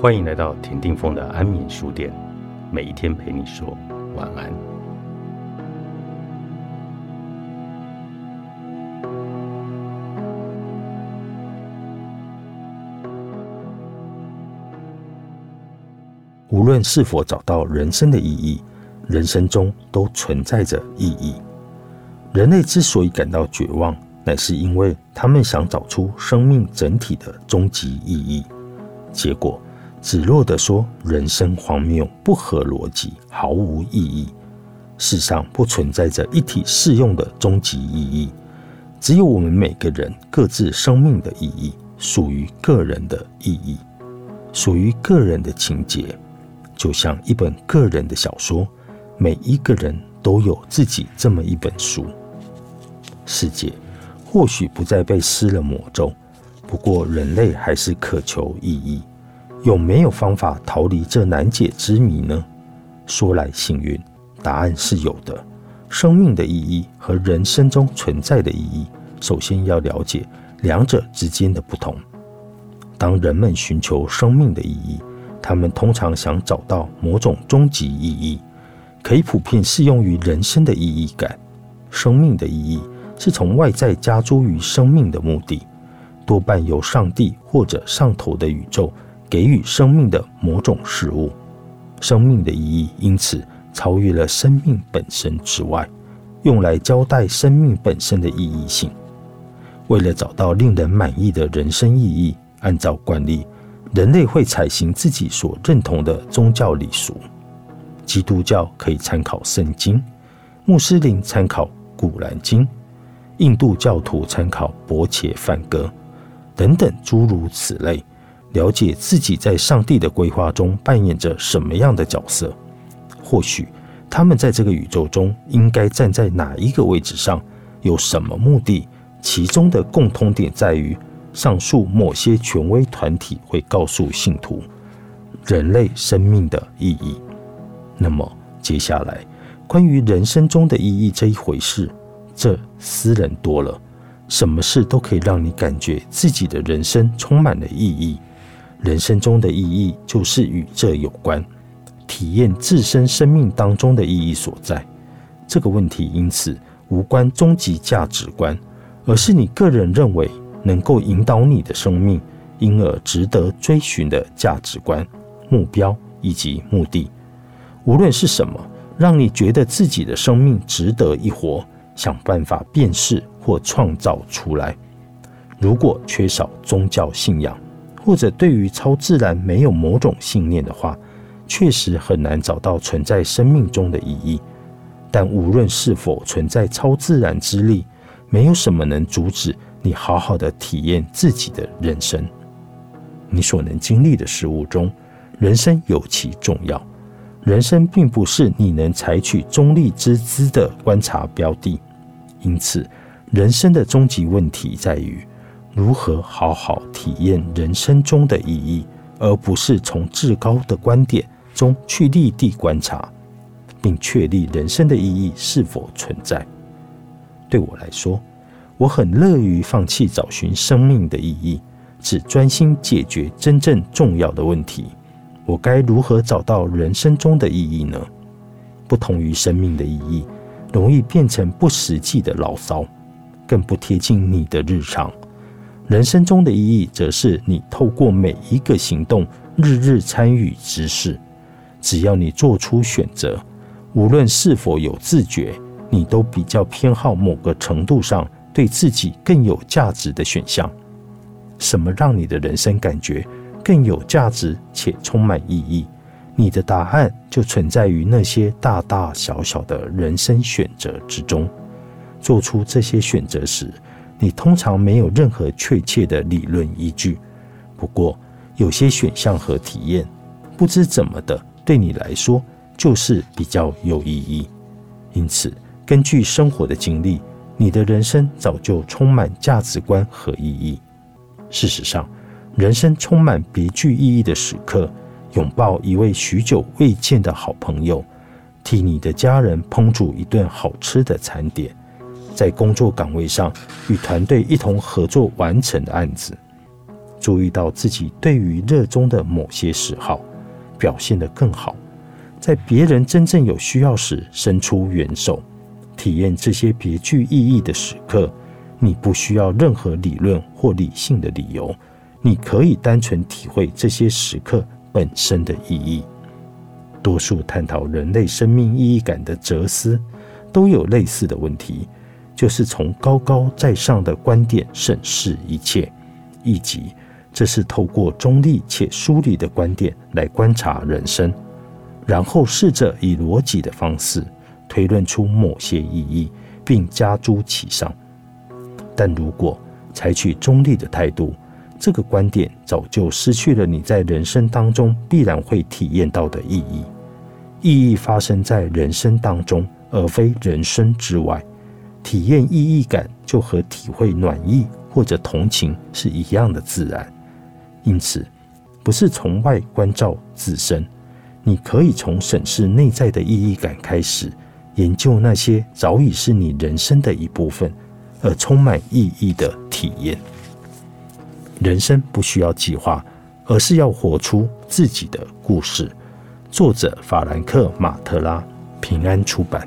欢迎来到田定峰的安眠书店，每一天陪你说晚安。无论是否找到人生的意义，人生中都存在着意义。人类之所以感到绝望，乃是因为他们想找出生命整体的终极意义，结果只落的说人生荒谬、不合逻辑、毫无意义。世上不存在着一体适用的终极意义，只有我们每个人各自生命的意义，属于个人的意义，属于个人的情节，就像一本个人的小说，每一个人都有自己这么一本书。世界或许不再被施了魔咒，不过人类还是渴求意义。有没有方法逃离这难解之谜呢？说来幸运，答案是有的。生命的意义和人生中存在的意义，首先要了解两者之间的不同。当人们寻求生命的意义，他们通常想找到某种终极意义，可以普遍适用于人生的意义感。生命的意义。是从外在加诸于生命的目的，多半由上帝或者上头的宇宙给予生命的某种事物。生命的意义因此超越了生命本身之外，用来交代生命本身的意义性。为了找到令人满意的人生意义，按照惯例，人类会采行自己所认同的宗教礼俗。基督教可以参考圣经，穆斯林参考古兰经。印度教徒参考《伯切梵歌》等等诸如此类，了解自己在上帝的规划中扮演着什么样的角色。或许他们在这个宇宙中应该站在哪一个位置上，有什么目的？其中的共通点在于，上述某些权威团体会告诉信徒人类生命的意义。那么接下来，关于人生中的意义这一回事。这私人多了，什么事都可以让你感觉自己的人生充满了意义。人生中的意义就是与这有关，体验自身生命当中的意义所在。这个问题因此无关终极价值观，而是你个人认为能够引导你的生命，因而值得追寻的价值观、目标以及目的。无论是什么，让你觉得自己的生命值得一活。想办法辨识或创造出来。如果缺少宗教信仰，或者对于超自然没有某种信念的话，确实很难找到存在生命中的意义。但无论是否存在超自然之力，没有什么能阻止你好好的体验自己的人生。你所能经历的事物中，人生尤其重要。人生并不是你能采取中立之姿的观察标的。因此，人生的终极问题在于如何好好体验人生中的意义，而不是从至高的观点中去立地观察，并确立人生的意义是否存在。对我来说，我很乐于放弃找寻生命的意义，只专心解决真正重要的问题。我该如何找到人生中的意义呢？不同于生命的意义。容易变成不实际的牢骚，更不贴近你的日常。人生中的意义，则是你透过每一个行动，日日参与之事。只要你做出选择，无论是否有自觉，你都比较偏好某个程度上对自己更有价值的选项。什么让你的人生感觉更有价值且充满意义？你的答案就存在于那些大大小小的人生选择之中。做出这些选择时，你通常没有任何确切的理论依据。不过，有些选项和体验，不知怎么的，对你来说就是比较有意义。因此，根据生活的经历，你的人生早就充满价值观和意义。事实上，人生充满别具意义的时刻。拥抱一位许久未见的好朋友，替你的家人烹煮一顿好吃的餐点，在工作岗位上与团队一同合作完成的案子，注意到自己对于热衷的某些嗜好，表现得更好，在别人真正有需要时伸出援手，体验这些别具意义的时刻。你不需要任何理论或理性的理由，你可以单纯体会这些时刻本身的意义。多数探讨人类生命意义感的哲思都有类似的问题，就是从高高在上的观点审视一切，以及这是透过中立且疏离的观点来观察人生，然后试着以逻辑的方式推论出某些意义，并加诸其上。但如果采取中立的态度，这个观点早就失去了你在人生当中必然会体验到的意义。意义发生在人生当中，而非人生之外。体验意义感就和体会暖意或者同情是一样的自然。因此，不是从外关照自身，你可以从审视内在的意义感开始，研究那些早已是你人生的一部分。而充满意义的体验。人生不需要计划，而是要活出自己的故事。作者：法兰克·马特拉，平安出版。